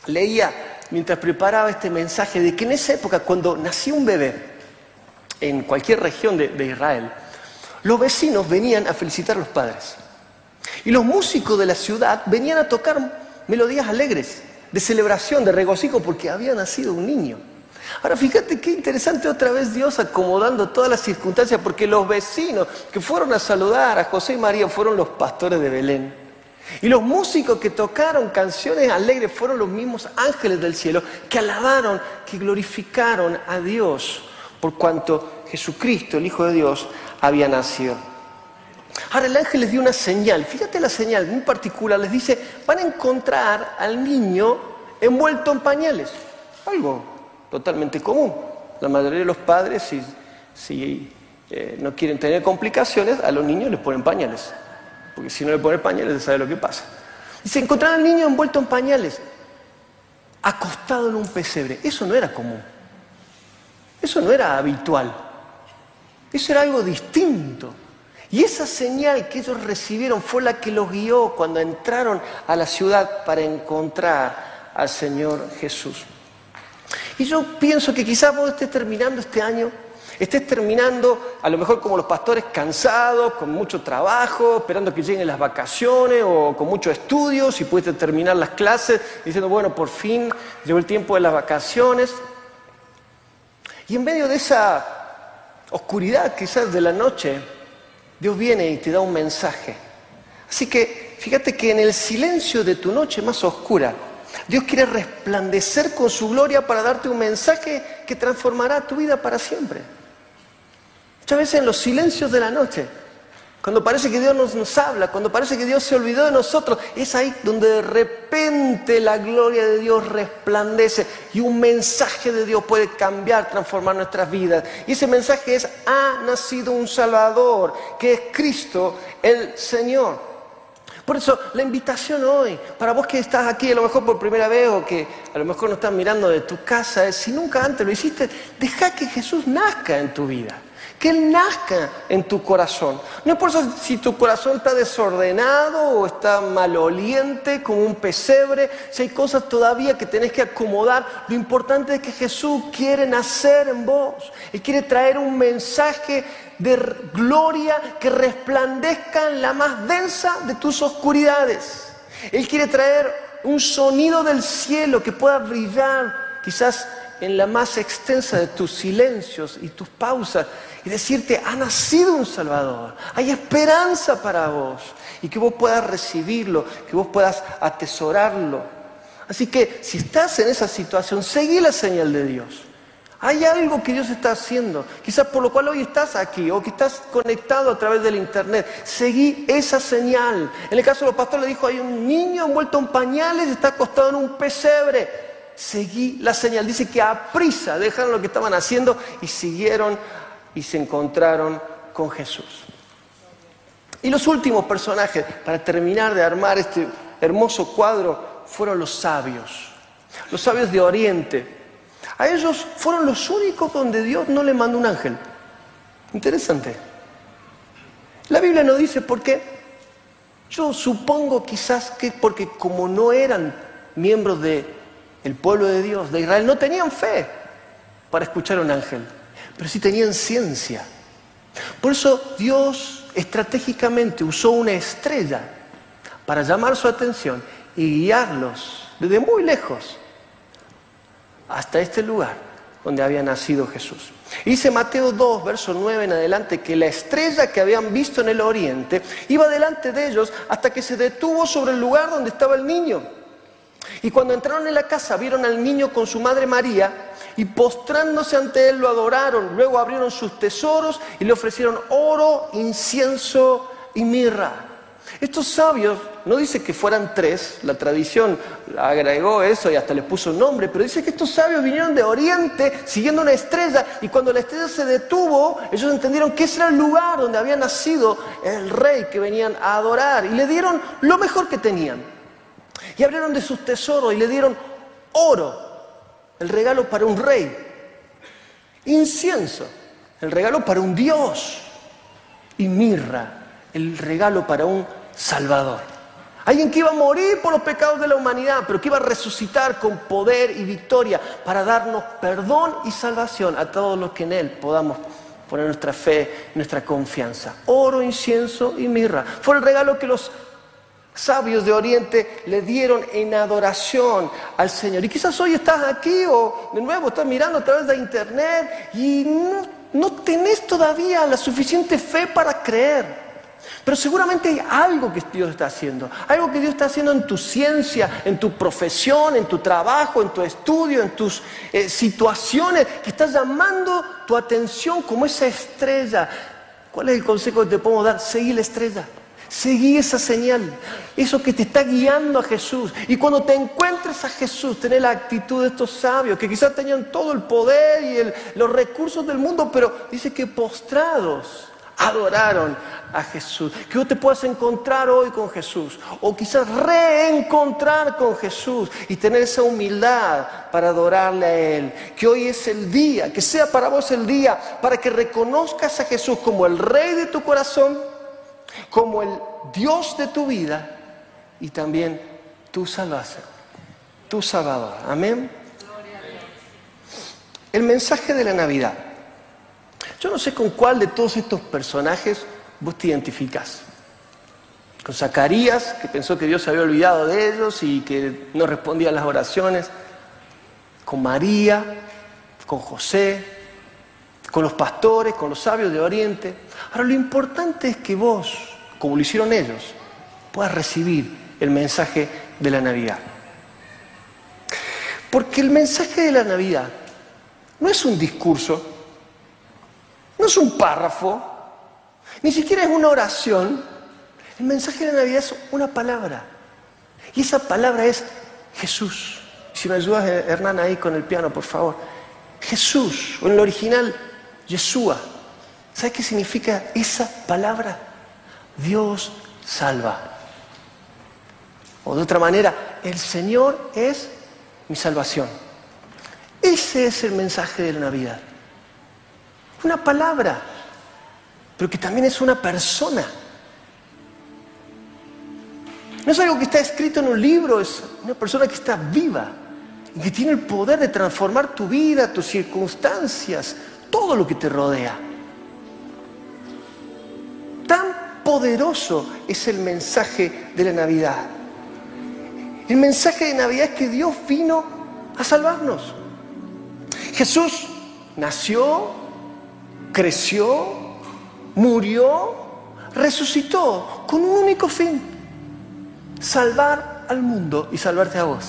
leía mientras preparaba este mensaje de que en esa época, cuando nació un bebé en cualquier región de, de Israel, los vecinos venían a felicitar a los padres. Y los músicos de la ciudad venían a tocar melodías alegres, de celebración, de regocijo, porque había nacido un niño. Ahora fíjate qué interesante otra vez Dios acomodando todas las circunstancias, porque los vecinos que fueron a saludar a José y María fueron los pastores de Belén. Y los músicos que tocaron canciones alegres fueron los mismos ángeles del cielo que alabaron, que glorificaron a Dios por cuanto Jesucristo, el Hijo de Dios, había nacido. Ahora el ángel les dio una señal, fíjate la señal muy particular, les dice, van a encontrar al niño envuelto en pañales, algo totalmente común. La mayoría de los padres, si, eh, no quieren tener complicaciones, a los niños les ponen pañales, porque si no le ponen pañales, se sabe lo que pasa. Dice, encontrar al niño envuelto en pañales, acostado en un pesebre, eso no era común, eso no era habitual, eso era algo distinto. Y esa señal que ellos recibieron fue la que los guió cuando entraron a la ciudad para encontrar al Señor Jesús. Y yo pienso que quizás vos estés terminando este año, estés terminando a lo mejor como los pastores cansados, con mucho trabajo, esperando que lleguen las vacaciones o con mucho estudio, si pudiste terminar las clases, diciendo, bueno, por fin llegó el tiempo de las vacaciones. Y en medio de esa oscuridad quizás de la noche, Dios viene y te da un mensaje. Así que fíjate que en el silencio de tu noche más oscura, Dios quiere resplandecer con su gloria para darte un mensaje que transformará tu vida para siempre. Muchas veces en los silencios de la noche, Cuando parece que Dios nos, nos, habla, cuando parece que Dios se olvidó de nosotros, es ahí donde de repente la gloria de Dios resplandece y un mensaje de Dios puede cambiar, transformar nuestras vidas. Y ese mensaje es, ha nacido un Salvador, que es Cristo el Señor. Por eso la invitación hoy, para vos que estás aquí a lo mejor por primera vez o que a lo mejor no estás mirando de tu casa, es si nunca antes lo hiciste, deja que Jesús nazca en tu vida que Él nazca en tu corazón. No importa si tu corazón está desordenado o está maloliente como un pesebre, si hay cosas todavía que tenés que acomodar, lo importante es que Jesús quiere nacer en vos. Él quiere traer un mensaje de gloria que resplandezca en la más densa de tus oscuridades. Él quiere traer un sonido del cielo que pueda brillar quizás en la más extensa de tus silencios y tus pausas y decirte, ha nacido un Salvador, hay esperanza para vos y que vos puedas recibirlo, que vos puedas atesorarlo. Así que si estás en esa situación, seguí la señal de Dios. Hay algo que Dios está haciendo, quizás por lo cual hoy estás aquí o que estás conectado a través del internet. Seguí esa señal. En el caso de los pastores le dijo, hay un niño envuelto en pañales, está acostado en un pesebre. Seguí la señal. Dice que a prisa dejaron lo que estaban haciendo y siguieron y se encontraron con Jesús. Y los últimos personajes, para terminar de armar este hermoso cuadro, fueron los sabios, los sabios de Oriente. A ellos fueron los únicos donde Dios no le mandó un ángel. Interesante. La Biblia no dice por qué. Yo supongo quizás que porque como no eran miembros del pueblo de Dios, de Israel, no tenían fe para escuchar a un ángel pero sí tenían ciencia. Por eso Dios estratégicamente usó una estrella para llamar su atención y guiarlos desde muy lejos hasta este lugar donde había nacido Jesús. Dice Mateo 2, verso 9 en adelante, que la estrella que habían visto en el oriente iba delante de ellos hasta que se detuvo sobre el lugar donde estaba el niño. Y cuando entraron en la casa vieron al niño con su madre María y postrándose ante él lo adoraron. Luego abrieron sus tesoros y le ofrecieron oro, incienso y mirra. Estos sabios, no dice que fueran tres, la tradición agregó eso y hasta le puso nombre, pero dice que estos sabios vinieron de Oriente siguiendo una estrella y cuando la estrella se detuvo, ellos entendieron que ese era el lugar donde había nacido el rey que venían a adorar y le dieron lo mejor que tenían. Y abrieron de sus tesoros y le dieron oro, el regalo para un rey. Incienso, el regalo para un Dios. Y mirra, el regalo para un Salvador. Alguien que iba a morir por los pecados de la humanidad, pero que iba a resucitar con poder y victoria para darnos perdón y salvación a todos los que en Él podamos poner nuestra fe, nuestra confianza. Oro, incienso y mirra. Fue el regalo que los sabios de Oriente le dieron en adoración al Señor. Y quizás hoy estás aquí o de nuevo estás mirando a través de internet y no, no tenés todavía la suficiente fe para creer. Pero seguramente hay algo que Dios está haciendo, algo que Dios está haciendo en tu ciencia, en tu profesión, en tu trabajo, en tu estudio, en tus eh, situaciones, que está llamando tu atención como esa estrella. ¿Cuál es el consejo que te podemos dar? Seguir la estrella. Seguí esa señal, eso que te está guiando a Jesús. Y cuando te encuentres a Jesús, tenés la actitud de estos sabios, que quizás tenían todo el poder y los recursos del mundo, pero dice que postrados adoraron a Jesús. Que vos te puedas encontrar hoy con Jesús, o quizás reencontrar con Jesús y tener esa humildad para adorarle a Él. Que hoy es el día, que sea para vos el día, para que reconozcas a Jesús como el Rey de tu corazón como el Dios de tu vida y también tu salvación, tu Salvador. Amén. El mensaje de la Navidad. Yo no sé con cuál de todos estos personajes vos te identificás. Con Zacarías, que pensó que Dios se había olvidado de ellos y que no respondía a las oraciones. Con María, con José, con los pastores, con los sabios de Oriente. Ahora lo importante es que vos como lo hicieron ellos, puedas recibir el mensaje de la Navidad. Porque el mensaje de la Navidad no es un discurso, no es un párrafo, Ni siquiera es una oración. El mensaje de la Navidad es una palabra. Y esa palabra es Jesús. Si me ayudas, Hernán, ahí con el piano, por favor. Jesús, o en el original, Yeshua. ¿Sabes qué significa esa palabra? Dios salva. O de otra manera, el Señor es mi salvación. Ese es el mensaje de la Navidad. Una palabra, pero que también es una persona. No es algo que está escrito en un libro, es una persona que está viva y que tiene el poder de transformar tu vida, tus circunstancias, todo lo que te rodea. Poderoso es el mensaje de la Navidad. El mensaje de Navidad es que Dios vino a salvarnos. Jesús nació, creció, murió, resucitó con un único fin, salvar al mundo y salvarte a vos.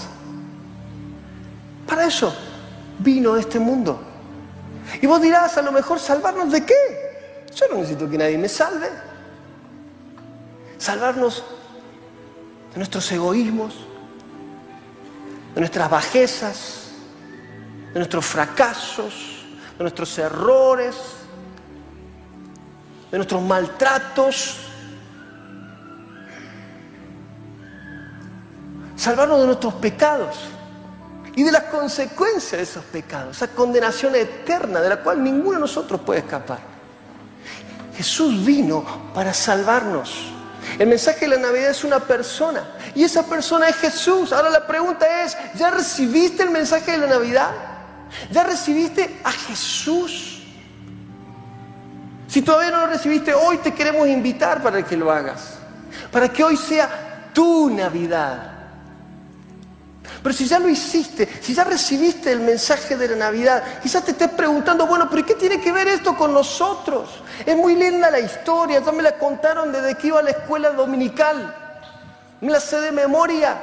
Para eso vino este mundo. Y vos dirás, a lo mejor, ¿salvarnos de qué? Yo no necesito que nadie me salve. Salvarnos de nuestros egoísmos, de nuestras bajezas, de nuestros fracasos, de nuestros errores, de nuestros maltratos. Salvarnos de nuestros pecados y de las consecuencias de esos pecados, esa condenación eterna de la cual ninguno de nosotros puede escapar. Jesús vino para salvarnos. El mensaje de la Navidad es una persona y esa persona es Jesús. Ahora la pregunta es, ¿ya recibiste el mensaje de la Navidad? ¿Ya recibiste a Jesús? Si todavía no lo recibiste, hoy te queremos invitar para que lo hagas. Para que hoy sea tu Navidad. Pero si ya lo hiciste, si ya recibiste el mensaje de la Navidad, quizás te estés preguntando, bueno, pero ¿qué tiene que ver esto con nosotros? Es muy linda la historia, ya me la contaron desde que iba a la escuela dominical. Me la sé de memoria.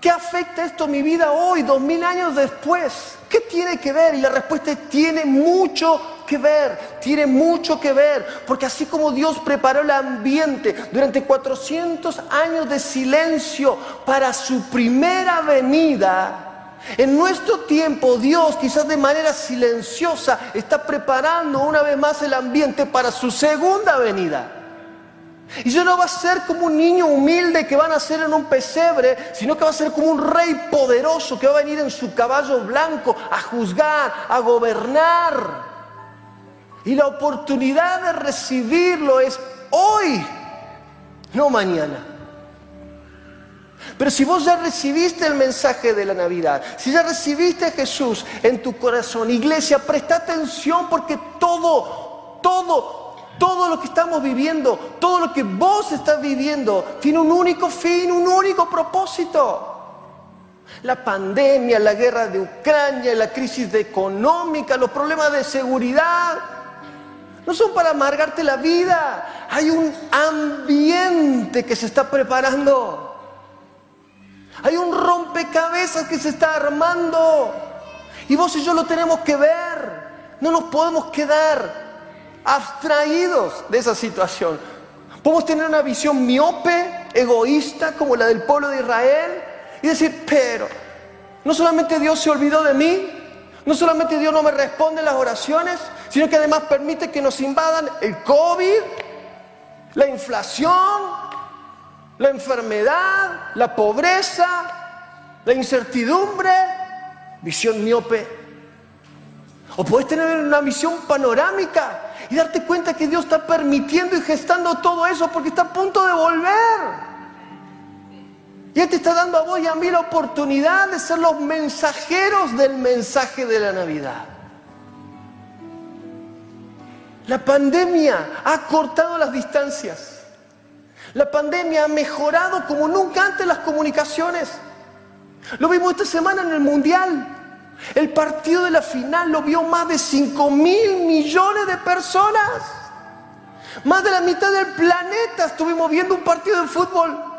¿Qué afecta esto a mi vida hoy, dos mil años después? ¿Qué tiene que ver? Y la respuesta es, tiene mucho que ver, tiene mucho que ver, porque así como Dios preparó el ambiente durante 400 años de silencio para su primera venida, en nuestro tiempo Dios quizás de manera silenciosa está preparando una vez más el ambiente para su segunda venida. Y yo no va a ser como un niño humilde que va a nacer en un pesebre, sino que va a ser como un rey poderoso que va a venir en su caballo blanco a juzgar, a gobernar. Y la oportunidad de recibirlo es hoy, no mañana. Pero si vos ya recibiste el mensaje de la Navidad, si ya recibiste a Jesús en tu corazón, iglesia, presta atención porque todo, todo, todo lo que estamos viviendo, todo lo que vos estás viviendo, tiene un único fin, un único propósito. La pandemia, la guerra de Ucrania, la crisis económica, los problemas de seguridad, no son para amargarte la vida. Hay un ambiente que se está preparando. Hay un rompecabezas que se está armando. Y vos y yo lo tenemos que ver. No nos podemos quedar abstraídos de esa situación. Podemos tener una visión miope, egoísta, como la del pueblo de Israel, y decir, pero, no solamente Dios se olvidó de mí, no solamente Dios no me responde las oraciones, sino que además permite que nos invadan el COVID, la inflación, la enfermedad, la pobreza, la incertidumbre, visión miope. O puedes tener una visión panorámica y darte cuenta que Dios está permitiendo y gestando todo eso porque está a punto de volver. Y Él te está dando a vos y a mí la oportunidad de ser los mensajeros del mensaje de la Navidad. La pandemia ha cortado las distancias. La pandemia ha mejorado como nunca antes las comunicaciones. Lo vimos esta semana en el Mundial. El partido de la final lo vio más de 5 mil millones de personas. Más de la mitad del planeta estuvimos viendo un partido de fútbol.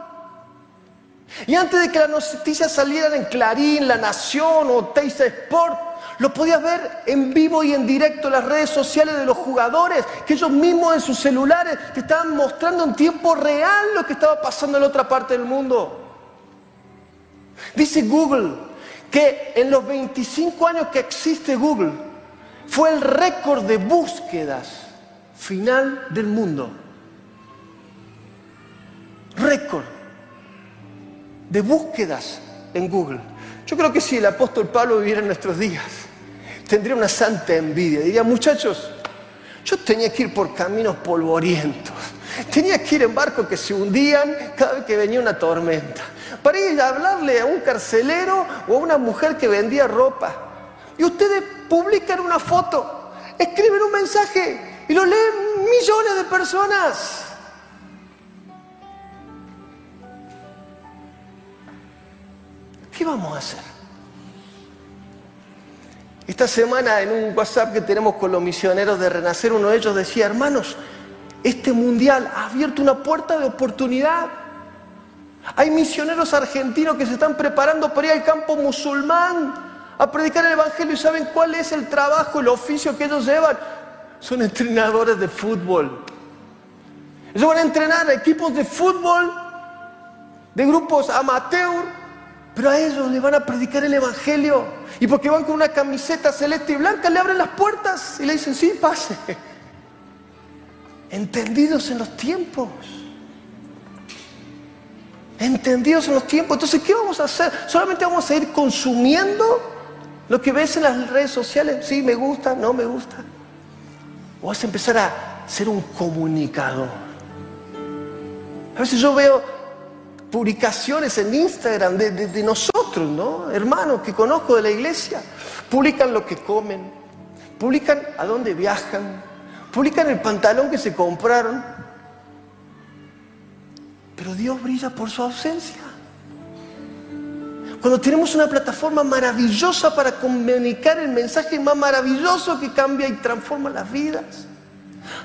Y antes de que las noticias salieran en Clarín, La Nación o Teisa Sport, Lo podías ver en vivo y en directo en las redes sociales de los jugadores, que ellos mismos en sus celulares te estaban mostrando en tiempo real lo que estaba pasando en otra parte del mundo. Dice Google que en los 25 años que existe Google fue el récord de búsquedas final del mundo. Récord de búsquedas en Google. Yo creo que si el apóstol Pablo viviera en nuestros días, tendría una santa envidia. Diría, muchachos, yo tenía que ir por caminos polvorientos. Tenía que ir en barcos que se hundían cada vez que venía una tormenta. Para ir a hablarle a un carcelero o a una mujer que vendía ropa. Y ustedes publican una foto, escriben un mensaje y lo leen millones de personas. ¿Qué vamos a hacer? Esta semana en un WhatsApp que tenemos con los misioneros de Renacer, uno de ellos decía, hermanos, este mundial ha abierto una puerta de oportunidad. Hay misioneros argentinos que se están preparando para ir al campo musulmán a predicar el Evangelio y saben cuál es el trabajo, el oficio que ellos llevan. Son entrenadores de fútbol. Ellos van a entrenar equipos de fútbol, de grupos amateur, pero a ellos le van a predicar el Evangelio. Y porque van con una camiseta celeste y blanca, le abren las puertas y le dicen, sí, pase. Entendidos en los tiempos. Entendidos en los tiempos. Entonces, ¿qué vamos a hacer? ¿Solamente vamos a ir consumiendo lo que ves en las redes sociales? Sí, me gusta, no me gusta. O vas a empezar a ser un comunicador. A veces yo veo publicaciones en Instagram de, nosotros, ¿no? Hermanos que conozco de la iglesia. Publican lo que comen, publican a dónde viajan, publican el pantalón que se compraron. Pero Dios brilla por su ausencia. Cuando tenemos una plataforma maravillosa para comunicar el mensaje más maravilloso que cambia y transforma las vidas.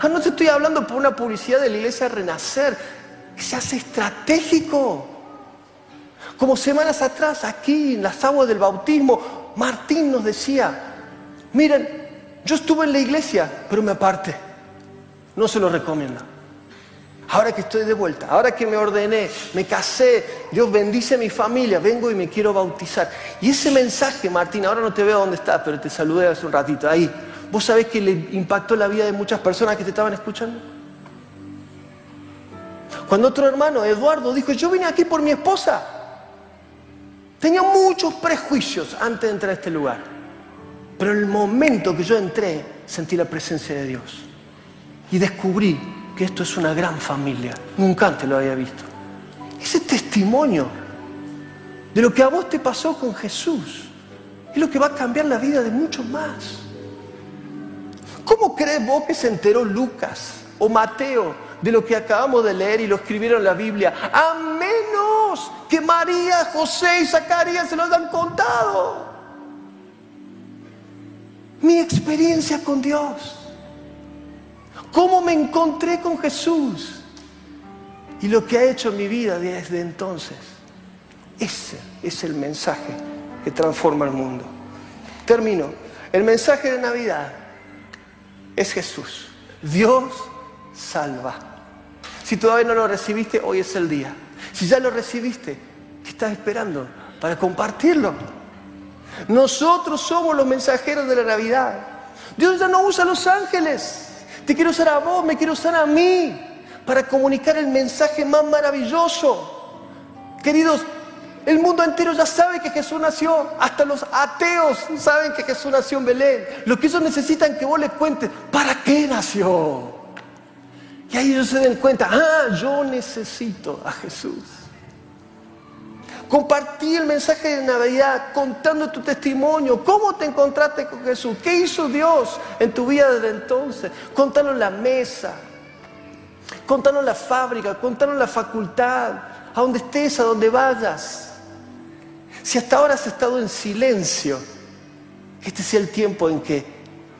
Ah, no te estoy hablando por una publicidad de la iglesia Renacer se hace estratégico. Como semanas atrás, aquí en las aguas del bautismo, Martín nos decía, miren, yo estuve en la iglesia, pero me aparté. No se lo recomiendo. Ahora que estoy de vuelta, ahora que me ordené, me casé, Dios bendice a mi familia, vengo y me quiero bautizar. Y ese mensaje, Martín, ahora no te veo dónde estás, pero te saludé hace un ratito ahí. ¿Vos sabés que le impactó la vida de muchas personas que te estaban escuchando? Cuando otro hermano, Eduardo, dijo, yo vine aquí por mi esposa. Tenía muchos prejuicios antes de entrar a este lugar. Pero en el momento que yo entré, sentí la presencia de Dios. Y descubrí que esto es una gran familia. Nunca antes lo había visto. Ese testimonio de lo que a vos te pasó con Jesús es lo que va a cambiar la vida de muchos más. ¿Cómo crees vos que se enteró Lucas o Mateo de lo que acabamos de leer y lo escribieron en la Biblia, a menos que María, José y Zacarías se lo hayan contado. Mi experiencia con Dios, cómo me encontré con Jesús y lo que ha hecho en mi vida desde entonces. Ese es el mensaje que transforma el mundo. Termino. El mensaje de Navidad es Jesús. Dios salva. Si todavía no lo recibiste, hoy es el día. Si ya lo recibiste, ¿qué estás esperando para compartirlo? Nosotros somos los mensajeros de la Navidad. Dios ya no usa a los ángeles. Te quiero usar a vos, me quiero usar a mí para comunicar el mensaje más maravilloso. Queridos, el mundo entero ya sabe que Jesús nació. Hasta los ateos saben que Jesús nació en Belén. Lo que ellos necesitan que vos les cuentes, ¿para qué nació? Y ahí ellos se den cuenta, ah, yo necesito a Jesús. Compartí el mensaje de Navidad contando tu testimonio, cómo te encontraste con Jesús, qué hizo Dios en tu vida desde entonces. Contanos la mesa, contanos la fábrica, contanos la facultad, a donde estés, a donde vayas. Si hasta ahora has estado en silencio, este sea el tiempo en que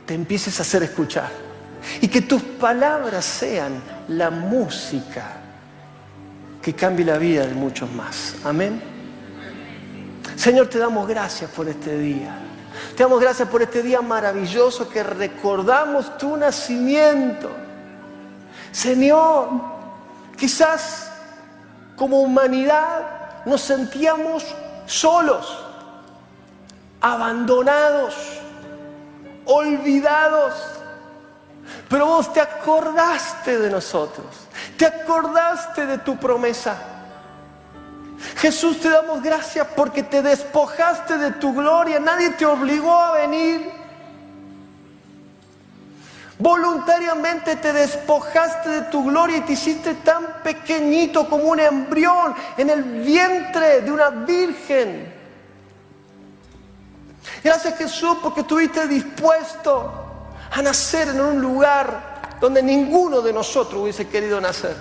te empieces a hacer escuchar y que tus palabras sean la música que cambie la vida de muchos más. Amén. Señor, te damos gracias por este día. Te damos gracias por este día maravilloso que recordamos tu nacimiento. Señor, quizás como humanidad nos sentíamos solos, abandonados, olvidados. Pero vos te acordaste de nosotros, te acordaste de tu promesa. Jesús, te damos gracias porque te despojaste de tu gloria, nadie te obligó a venir. Voluntariamente te despojaste de tu gloria y te hiciste tan pequeñito como un embrión en el vientre de una virgen. Gracias Jesús porque estuviste dispuesto a nacer en un lugar donde ninguno de nosotros hubiese querido nacer.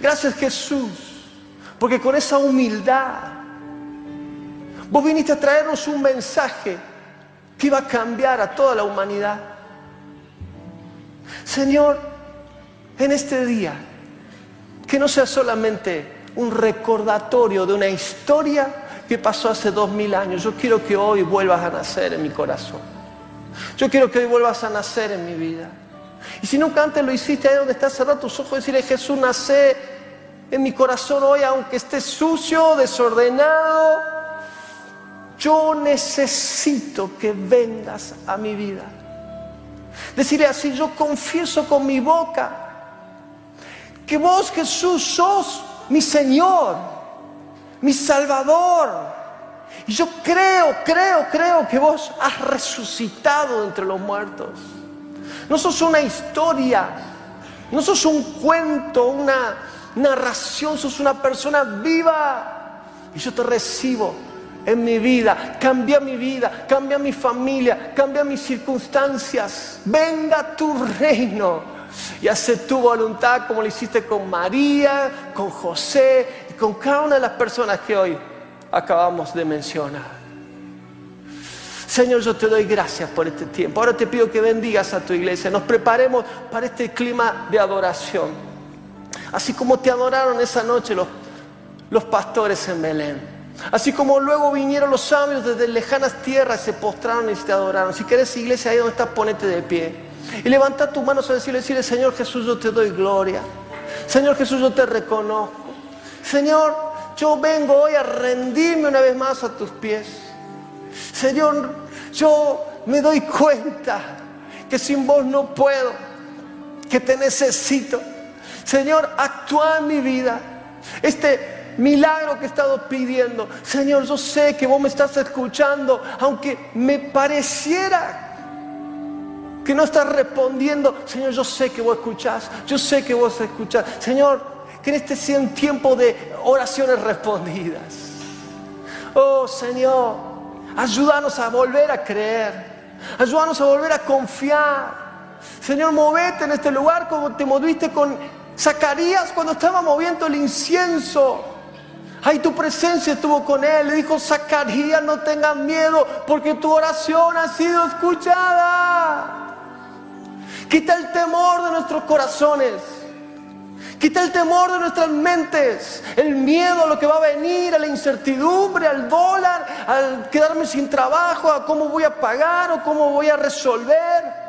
Gracias Jesús, porque con esa humildad vos viniste a traernos un mensaje que iba a cambiar a toda la humanidad. Señor, en este día, que no sea solamente un recordatorio de una historia que pasó hace dos mil años. Yo quiero que hoy vuelvas a nacer en mi corazón. Yo quiero que hoy vuelvas a nacer en mi vida. Y si nunca antes lo hiciste, ahí donde estás, cerrando tus ojos y decirle, Jesús, nace en mi corazón hoy, aunque esté sucio, desordenado. Yo necesito que vengas a mi vida. Decirle así, yo confieso con mi boca que vos Jesús sos mi Señor, mi Salvador. Y yo creo, creo, creo que vos has resucitado entre los muertos. No sos una historia, no sos un cuento, una narración, sos una persona viva. Y yo te recibo en mi vida, cambia mi vida, cambia mi familia, cambia mis circunstancias. Venga tu reino y hace tu voluntad como lo hiciste con María, con José y con cada una de las personas que hoy acabamos de mencionar. Señor, yo te doy gracias por este tiempo. Ahora te pido que bendigas a tu iglesia. Nos preparemos para este clima de adoración. Así como te adoraron esa noche los, pastores en Belén. Así como luego vinieron los sabios desde lejanas tierras, se postraron y te adoraron. Si quieres iglesia, ahí donde estás, ponete de pie. Y levanta tus manos a decirle, decirle, Señor Jesús, yo te doy gloria. Señor Jesús, yo te reconozco. Señor, yo vengo hoy a rendirme una vez más a tus pies. Señor, yo me doy cuenta que sin vos no puedo, que te necesito. Señor, actúa en mi vida. Este milagro que he estado pidiendo. Señor, yo sé que vos me estás escuchando, aunque me pareciera que no estás respondiendo. Señor, yo sé que vos escuchás, yo sé que vos escuchás. Señor, que en este sea un tiempo de oraciones respondidas. Oh Señor, ayúdanos a volver a creer, ayúdanos a volver a confiar. Señor, movete en este lugar como te moviste con Zacarías cuando estaba moviendo el incienso. Ahí tu presencia estuvo con él. Le dijo, Zacarías, no tengas miedo porque tu oración ha sido escuchada. Quita el temor de nuestros corazones. Quita el temor de nuestras mentes, el miedo a lo que va a venir, a la incertidumbre, al dólar, al quedarme sin trabajo, a cómo voy a pagar o cómo voy a resolver.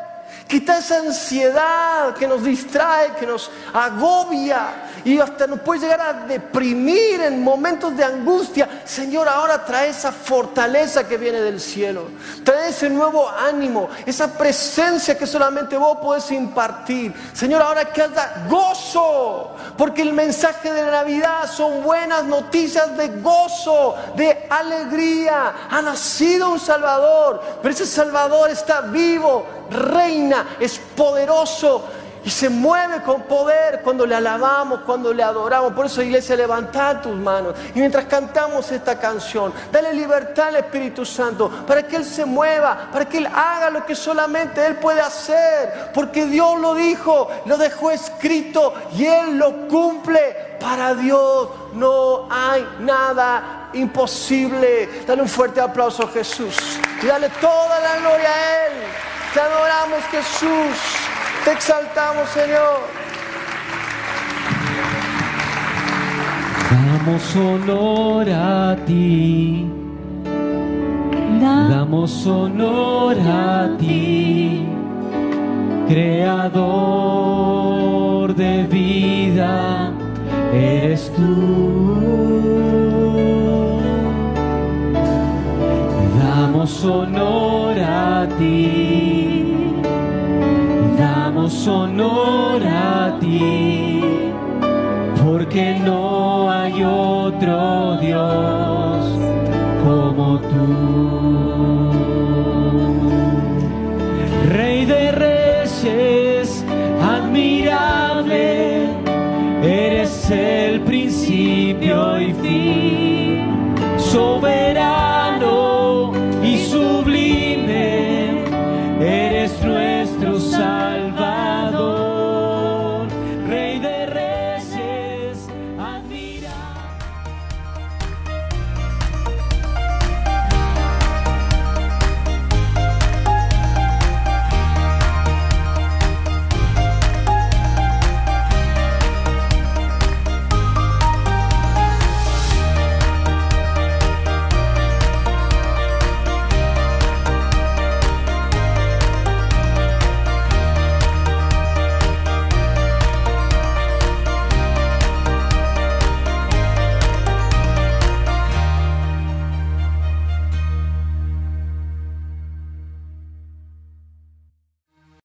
Quita esa ansiedad que nos distrae, que nos agobia y hasta nos puede llegar a deprimir en momentos de angustia. Señor, ahora trae esa fortaleza que viene del cielo. Trae ese nuevo ánimo, esa presencia que solamente vos podés impartir. Señor, ahora que haya gozo, porque el mensaje de la Navidad son buenas noticias de gozo, de alegría. Ha nacido un Salvador, pero ese Salvador está vivo, reina, es poderoso y se mueve con poder cuando le alabamos, cuando le adoramos. Por eso, iglesia, levanta tus manos. Y mientras cantamos esta canción, dale libertad al Espíritu Santo para que Él se mueva, para que Él haga lo que solamente Él puede hacer. Porque Dios lo dijo, lo dejó escrito y Él lo cumple. Para Dios no hay nada imposible. Dale un fuerte aplauso a Jesús. Y dale toda la gloria a Él. Te adoramos Jesús. Te exaltamos, Señor. Damos honor a ti, Damos honor a ti, creador de vida, eres tú. Damos honor a ti, honor a ti, porque no hay otro Dios